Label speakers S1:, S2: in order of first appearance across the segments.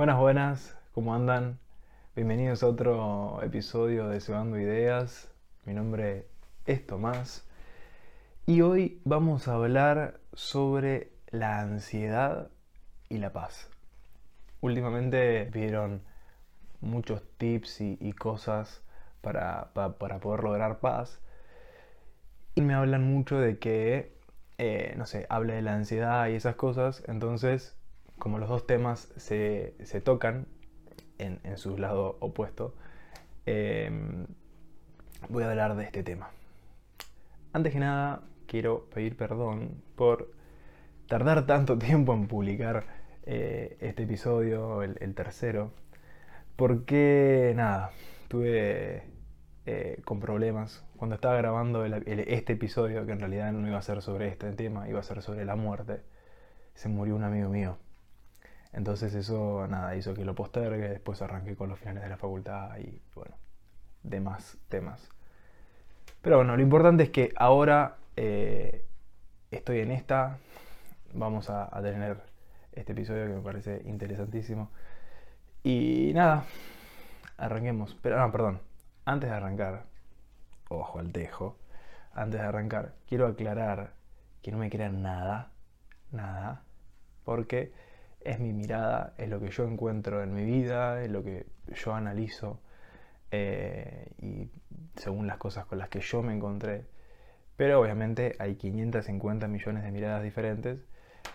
S1: Buenas, buenas, ¿cómo andan? Bienvenidos a otro episodio de Cebando Ideas. Mi nombre es Tomás y hoy vamos a hablar sobre la ansiedad y la paz. Últimamente vieron muchos tips y, cosas para, poder lograr paz y me hablan mucho de que, eh, no sé, hable de la ansiedad y esas cosas, entonces como los dos temas se, tocan en, su lado opuesto, em, voy a hablar de este tema. Antes que nada, quiero pedir perdón por tardar tanto tiempo en publicar eh, este episodio, el, tercero, porque nada, tuve eh, con problemas. Cuando estaba grabando este episodio, que en realidad no iba a ser sobre este tema, iba a ser sobre la muerte, se murió un amigo mío. Entonces eso, nada, hizo que lo postergue, después arranqué con los finales de la facultad y bueno, demás temas. Pero bueno, lo importante es que ahora eh, estoy en esta, vamos a, tener este episodio que me parece interesantísimo. Y nada, arranquemos. Pero no, perdón, antes de arrancar, ojo al tejo, antes de arrancar, quiero aclarar que no me crean nada, nada, porque es mi mirada, es lo que yo encuentro en mi vida, es lo que yo analizo eh, y según las cosas con las que yo me encontré. Pero obviamente hay 550 millones de miradas diferentes.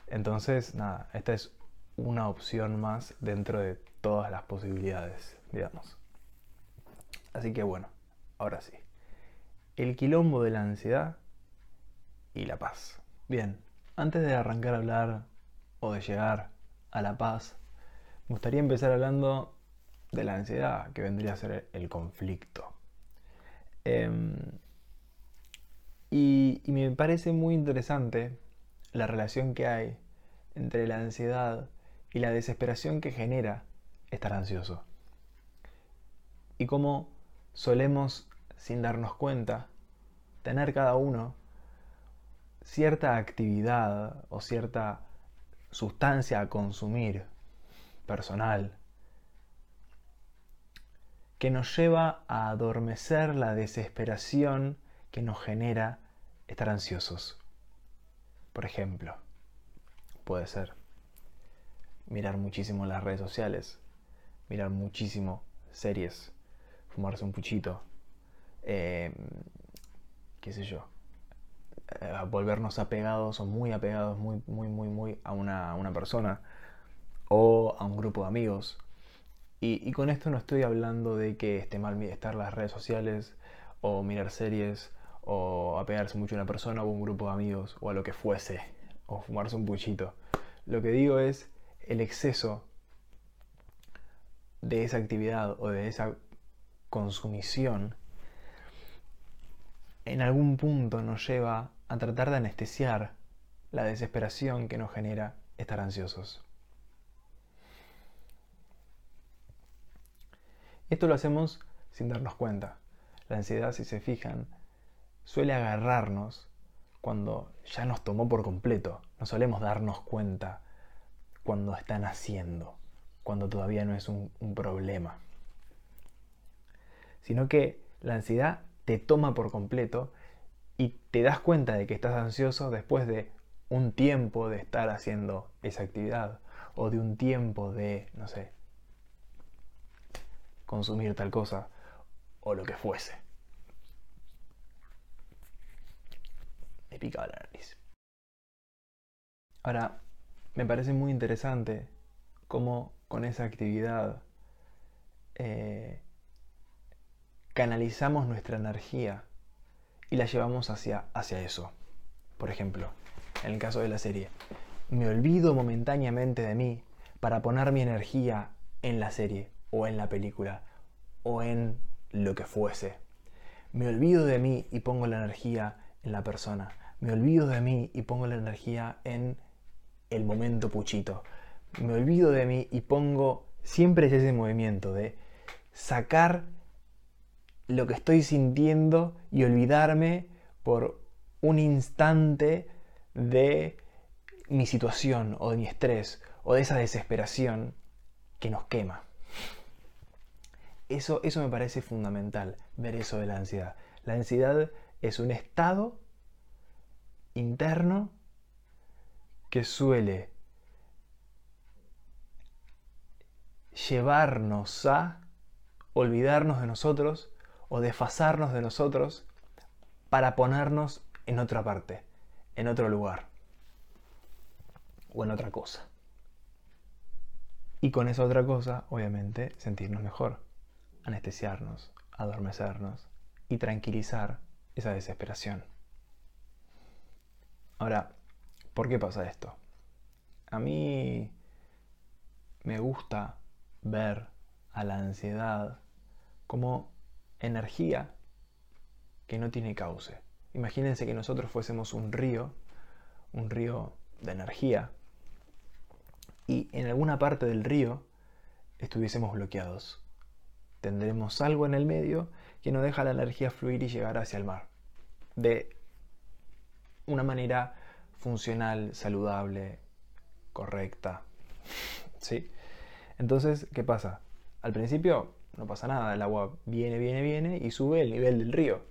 S1: Entonces, nada, esta es una opción más dentro de todas las posibilidades, digamos. Así que bueno, ahora sí. El quilombo de la ansiedad y la paz. Bien, antes de arrancar a hablar o de llegar a la paz, me gustaría empezar hablando de la ansiedad, que vendría a ser el conflicto. Em, y, y me parece muy interesante la relación que hay entre la ansiedad y la desesperación que genera estar ansioso. Y cómo solemos, sin darnos cuenta, tener cada uno cierta actividad o cierta sustancia a consumir personal que nos lleva a adormecer la desesperación que nos genera estar ansiosos. Por ejemplo, puede ser mirar muchísimo las redes sociales, mirar muchísimo series, fumarse un puchito, eh, qué sé yo, eh, volvernos apegados o muy apegados, muy, muy, muy, muy a una, persona o a un grupo de amigos. Y, con esto no estoy hablando de que esté mal estar las redes sociales o mirar series o apegarse mucho a una persona o a un grupo de amigos o a lo que fuese o fumarse un puchito. Lo que digo es el exceso de esa actividad o de esa consumición en algún punto nos lleva a tratar de anestesiar la desesperación que nos genera estar ansiosos. Esto lo hacemos sin darnos cuenta. La ansiedad, si se fijan, suele agarrarnos cuando ya nos tomó por completo. No solemos darnos cuenta cuando están haciendo, cuando todavía no es un, un problema. Sino que la ansiedad te toma por completo y te das cuenta de que estás ansioso después de un tiempo de estar haciendo esa actividad o de un tiempo de, no sé, consumir tal cosa o lo que fuese. Me picaba la nariz. Ahora, me parece muy interesante cómo con esa actividad eh, canalizamos nuestra energía y la llevamos hacia, hacia eso. Por ejemplo, en el caso de la serie, me olvido momentáneamente de mí para poner mi energía en la serie o en la película o en lo que fuese. Me olvido de mí y pongo la energía en la persona. Me olvido de mí y pongo la energía en el momento puchito. Me olvido de mí y pongo siempre ese movimiento de sacar lo que estoy sintiendo y olvidarme por un instante de mi situación o de mi estrés o de esa desesperación que nos quema. Eso, eso me parece fundamental, ver eso de la ansiedad. La ansiedad es un estado interno que suele llevarnos a olvidarnos de nosotros o desfasarnos de nosotros para ponernos en otra parte, en otro lugar o en otra cosa. Y con esa otra cosa, obviamente, sentirnos mejor, anestesiarnos, adormecernos y tranquilizar esa desesperación. Ahora, ¿por qué pasa esto? A mí me gusta ver a la ansiedad como energía que no tiene cauce. Imagínense que nosotros fuésemos un río, un río de energía, y en alguna parte del río estuviésemos bloqueados. Tendremos algo en el medio que no deja la energía fluir y llegar hacia el mar. De una manera funcional, saludable, correcta. ¿Sí? Entonces, ¿qué pasa? Al principio no pasa nada, el agua viene, viene, viene y sube el nivel del río.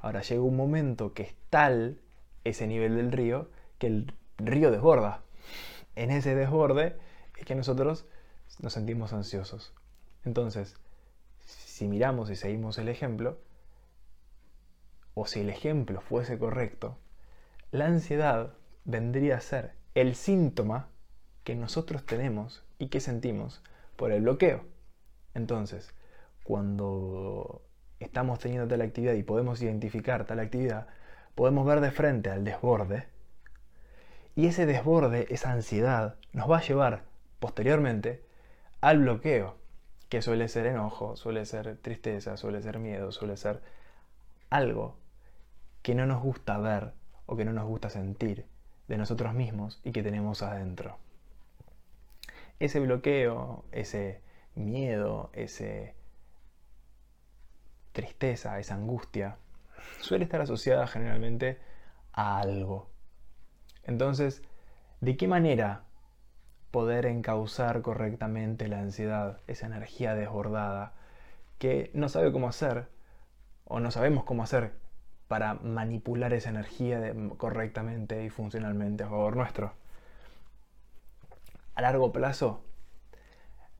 S1: Ahora llega un momento que es tal ese nivel del río que el río desborda. En ese desborde es que nosotros nos sentimos ansiosos. Entonces, si miramos y seguimos el ejemplo, o si el ejemplo fuese correcto, la ansiedad vendría a ser el síntoma que nosotros tenemos y que sentimos por el bloqueo. Entonces, cuando estamos teniendo tal actividad y podemos identificar tal actividad, podemos ver de frente al desborde y ese desborde, esa ansiedad, nos va a llevar posteriormente al bloqueo, que suele ser enojo, suele ser tristeza, suele ser miedo, suele ser algo que no nos gusta ver o que no nos gusta sentir de nosotros mismos y que tenemos adentro. Ese bloqueo, ese miedo, ese tristeza, esa angustia, suele estar asociada generalmente a algo. Entonces, ¿de qué manera poder encauzar correctamente la ansiedad, esa energía desbordada, que no sabe cómo hacer, o no sabemos cómo hacer para manipular esa energía correctamente y funcionalmente a favor nuestro? A largo plazo,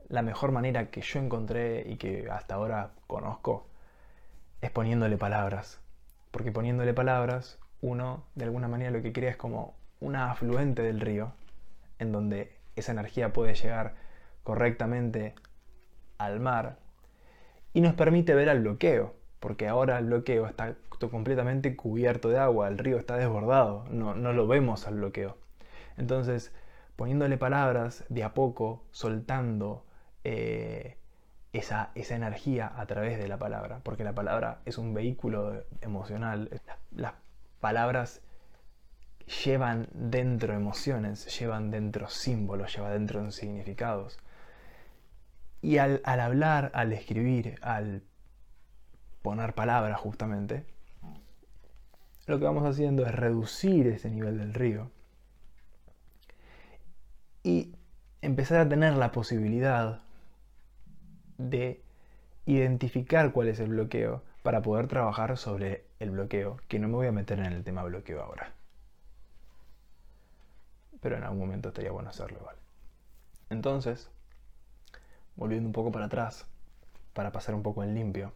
S1: la mejor manera que yo encontré y que hasta ahora conozco es poniéndole palabras. Porque poniéndole palabras, uno de alguna manera lo que crea es como una afluente del río, en donde esa energía puede llegar correctamente al mar y nos permite ver al bloqueo, porque ahora el bloqueo está completamente cubierto de agua, el río está desbordado, no, lo vemos al bloqueo. Entonces, poniéndole palabras de a poco, soltando eh, esa, esa, energía a través de la palabra, porque la palabra es un vehículo emocional, las palabras llevan dentro emociones, llevan dentro símbolos, llevan dentro significados. Y al, al hablar, al escribir, al poner palabras justamente, lo que vamos haciendo es reducir ese nivel del río y empezar a tener la posibilidad de identificar cuál es el bloqueo para poder trabajar sobre el bloqueo, que no me voy a meter en el tema bloqueo ahora pero en algún momento estaría bueno hacerlo igual. Entonces, volviendo un poco para atrás, para pasar un poco en limpio,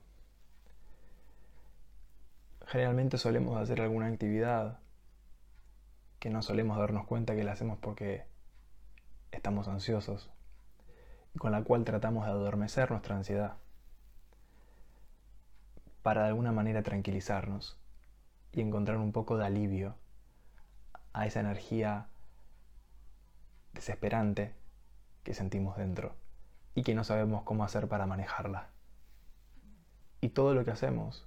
S1: generalmente solemos hacer alguna actividad que no solemos darnos cuenta que la hacemos porque estamos ansiosos con la cual tratamos de adormecer nuestra ansiedad para de alguna manera tranquilizarnos y encontrar un poco de alivio a esa energía desesperante que sentimos dentro y que no sabemos cómo hacer para manejarla. Y todo lo que hacemos,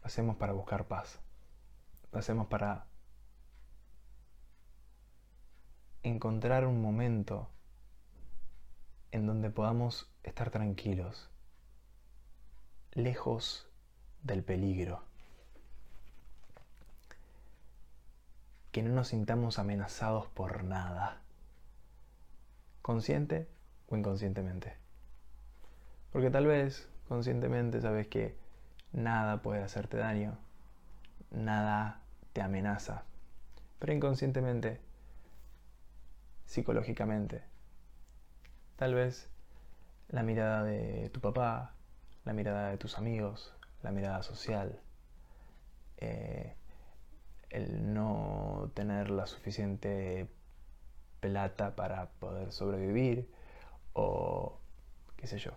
S1: lo hacemos para buscar paz. Lo hacemos para encontrar un momento en donde podamos estar tranquilos, lejos del peligro. que no nos sintamos amenazados por nada, consciente o inconscientemente. Porque tal vez conscientemente sabes que nada puede hacerte daño, nada te amenaza, pero inconscientemente, psicológicamente, tal vez la mirada de tu papá, la mirada de tus amigos, la mirada social, eh, el no tener la suficiente plata para poder sobrevivir o qué sé yo.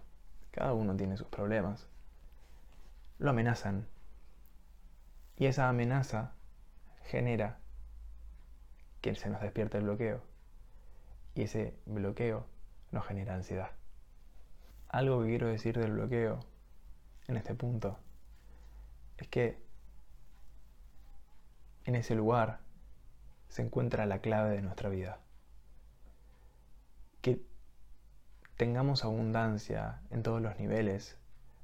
S1: Cada uno tiene sus problemas. Lo amenazan. Y esa amenaza genera que se nos despierte el bloqueo. Y ese bloqueo nos genera ansiedad. Algo que quiero decir del bloqueo en este punto es que en ese lugar se encuentra la clave de nuestra vida. Que tengamos abundancia en todos los niveles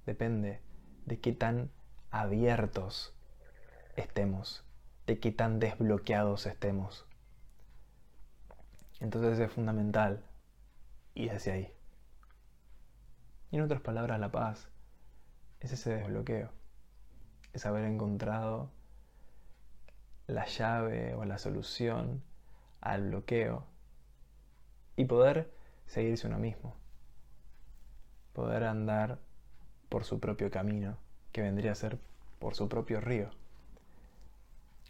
S1: depende de qué tan abiertos estemos, de qué tan desbloqueados estemos. Entonces es fundamental ir hacia ahí. Y en otras palabras, la paz es ese desbloqueo, es haber encontrado la llave o la solución al bloqueo y poder seguirse uno mismo, poder andar por su propio camino, que vendría a ser por su propio río.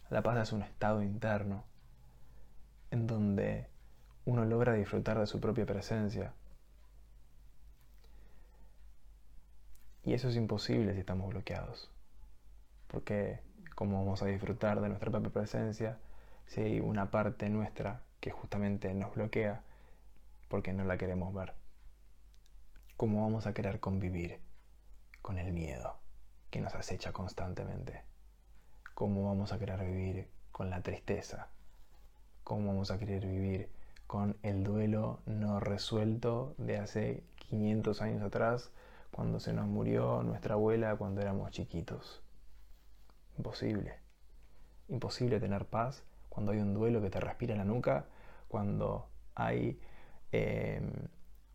S1: La paz es un estado interno en donde uno logra disfrutar de su propia presencia. Y eso es imposible si estamos bloqueados. Porque ¿cómo vamos a disfrutar de nuestra propia presencia si hay una parte nuestra que justamente nos bloquea porque no la queremos ver? ¿Cómo vamos a querer convivir con el miedo que nos acecha constantemente? ¿Cómo vamos a querer vivir con la tristeza? ¿Cómo vamos a querer vivir con el duelo no resuelto de hace 500 años atrás, cuando se nos murió nuestra abuela cuando éramos chiquitos. Imposible. Imposible tener paz cuando hay un duelo que te respira en la nuca, cuando hay em,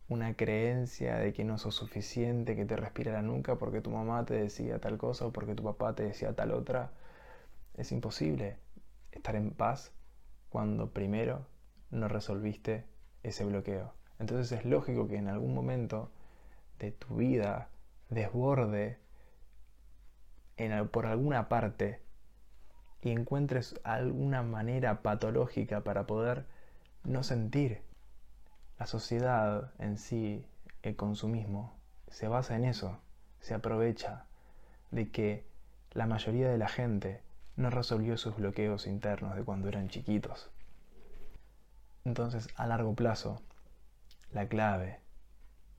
S1: una creencia de que no sos suficiente, que te respira la nuca porque tu mamá te decía tal cosa o porque tu papá te decía tal otra. Es imposible estar en paz cuando primero no resolviste ese bloqueo. Entonces es lógico que en algún momento de tu vida desborde por alguna parte y encuentres alguna manera patológica para poder no sentir. La sociedad en sí, el consumismo, se basa en eso, se aprovecha de que la mayoría de la gente no resolvió sus bloqueos internos de cuando eran chiquitos. Entonces, a largo plazo, la clave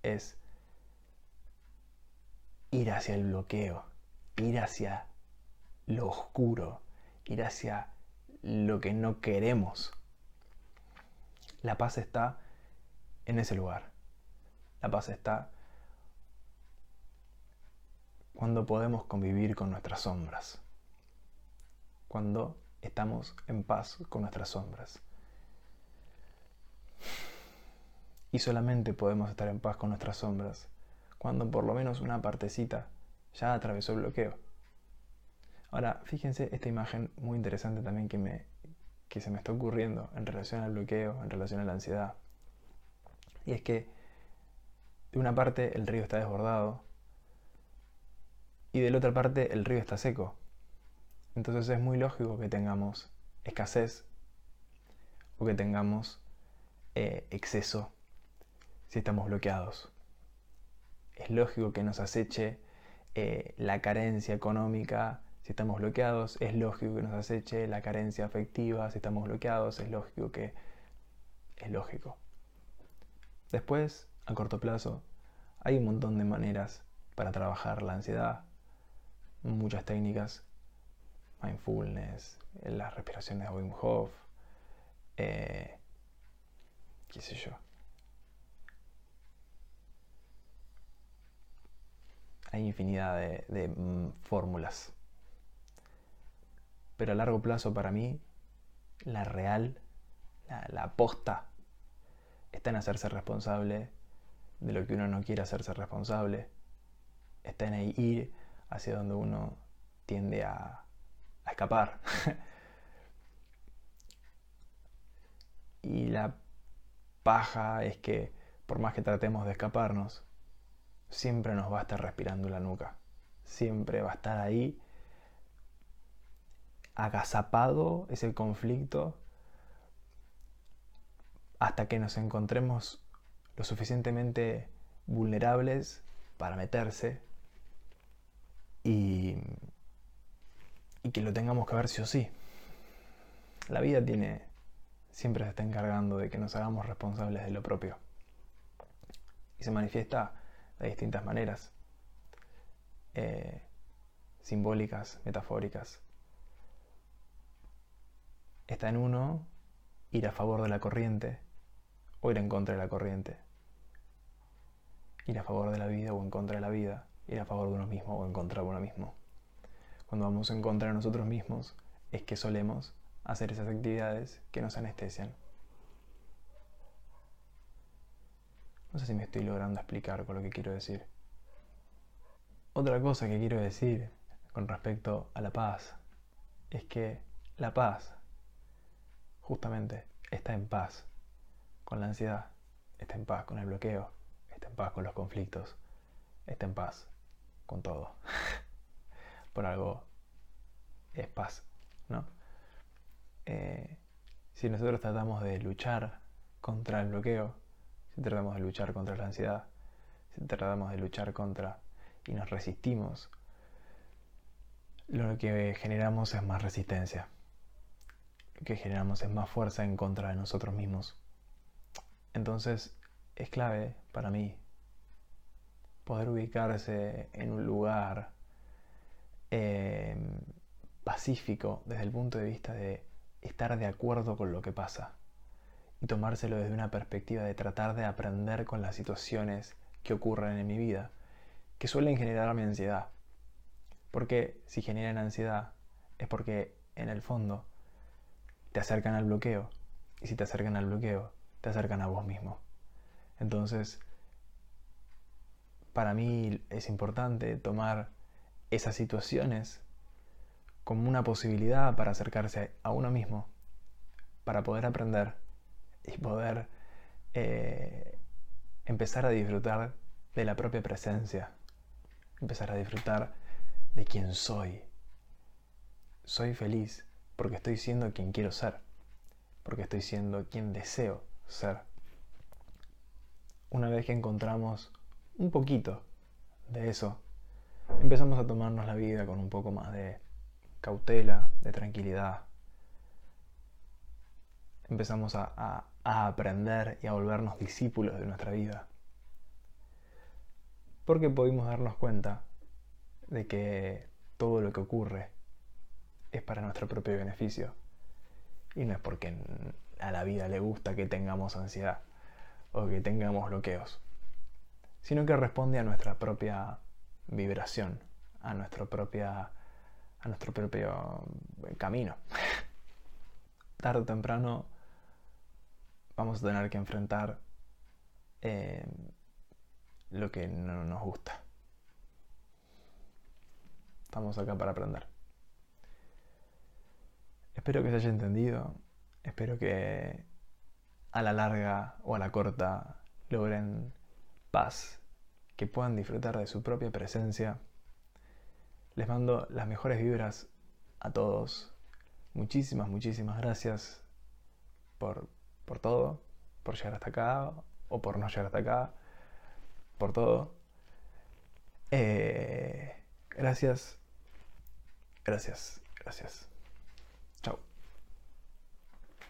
S1: es ir hacia el bloqueo, ir hacia lo oscuro, ir hacia lo que no queremos. La paz está en ese lugar. La paz está cuando podemos convivir con nuestras sombras. Cuando estamos en paz con nuestras sombras. Y solamente podemos estar en paz con nuestras sombras cuando por lo menos una partecita ya atravesó el bloqueo. Ahora, fíjense esta imagen muy interesante también que, me, que se me está ocurriendo en relación al bloqueo, en relación a la ansiedad. Y es que de una parte el río está desbordado y de la otra parte el río está seco. Entonces es muy lógico que tengamos escasez o que tengamos eh, exceso si estamos bloqueados. Es lógico que nos aceche eh, la carencia económica si estamos bloqueados, es lógico que nos aceche la carencia afectiva si estamos bloqueados, es lógico que... Es lógico. Después, a corto plazo, hay un montón de maneras para trabajar la ansiedad, muchas técnicas, mindfulness, las respiraciones de Wim Hof, eh, qué sé yo. Hay infinidad de, mm, fórmulas. Pero a largo plazo para mí, la real, la, la posta, está en hacerse responsable de lo que uno no quiere hacerse responsable, está en ir hacia donde uno tiende a, a escapar. y la paja es que por más que tratemos de escaparnos, siempre nos va a estar respirando la nuca. Siempre va a estar ahí agazapado ese conflicto hasta que nos encontremos lo suficientemente vulnerables para meterse y, y que lo tengamos que ver sí o sí. La vida tiene, siempre se está encargando de que nos hagamos responsables de lo propio. Y se manifiesta de distintas maneras, eh, simbólicas, metafóricas. Está en uno ir a favor de la corriente o ir en contra de la corriente. Ir a favor de la vida o en contra de la vida. Ir a favor de uno mismo o en contra de uno mismo. Cuando vamos en contra de nosotros mismos es que solemos hacer esas actividades que nos anestesian. No sé si me estoy logrando explicar con lo que quiero decir. Otra cosa que quiero decir con respecto a la paz es que la paz justamente está en paz con la ansiedad, está en paz con el bloqueo, está en paz con los conflictos, está en paz con todo. Por algo es paz, ¿no? Eh, si nosotros tratamos de luchar contra el bloqueo, si tratamos de luchar contra la ansiedad, si tratamos de luchar contra y nos resistimos, lo que generamos es más resistencia. Lo que generamos es más fuerza en contra de nosotros mismos. Entonces es clave para mí poder ubicarse en un lugar em, pacífico desde el punto de vista de estar de acuerdo con lo que pasa y tomárselo desde una perspectiva de tratar de aprender con las situaciones que ocurren en mi vida, que suelen generarme ansiedad. Porque si generan ansiedad es porque en el fondo te acercan al bloqueo. Y si te acercan al bloqueo, te acercan a vos mismo. Entonces, para mí es importante tomar esas situaciones como una posibilidad para acercarse a uno mismo, para poder aprender y poder eh, empezar a disfrutar de la propia presencia, empezar a disfrutar de quién soy. Soy feliz porque estoy siendo quien quiero ser, porque estoy siendo quien deseo ser. Una vez que encontramos un poquito de eso, empezamos a tomarnos la vida con un poco más de cautela, de tranquilidad, empezamos a, aprender y a volvernos discípulos de nuestra vida. Porque pudimos darnos cuenta de que todo lo que ocurre es para nuestro propio beneficio. Y no es porque a la vida le gusta que tengamos ansiedad o que tengamos bloqueos, sino que responde a nuestra propia vibración, a, nuestro propia, a nuestro propio camino. Tarde o temprano vamos a tener que enfrentar eh, lo que no nos gusta. Estamos acá para aprender. Espero que se haya entendido. Espero que a la larga o a la corta logren paz, que puedan disfrutar de su propia presencia. Les mando las mejores vibras a todos. Muchísimas, muchísimas gracias por por todo, por llegar hasta acá o por no llegar hasta acá, por todo. Eh, gracias, gracias, gracias.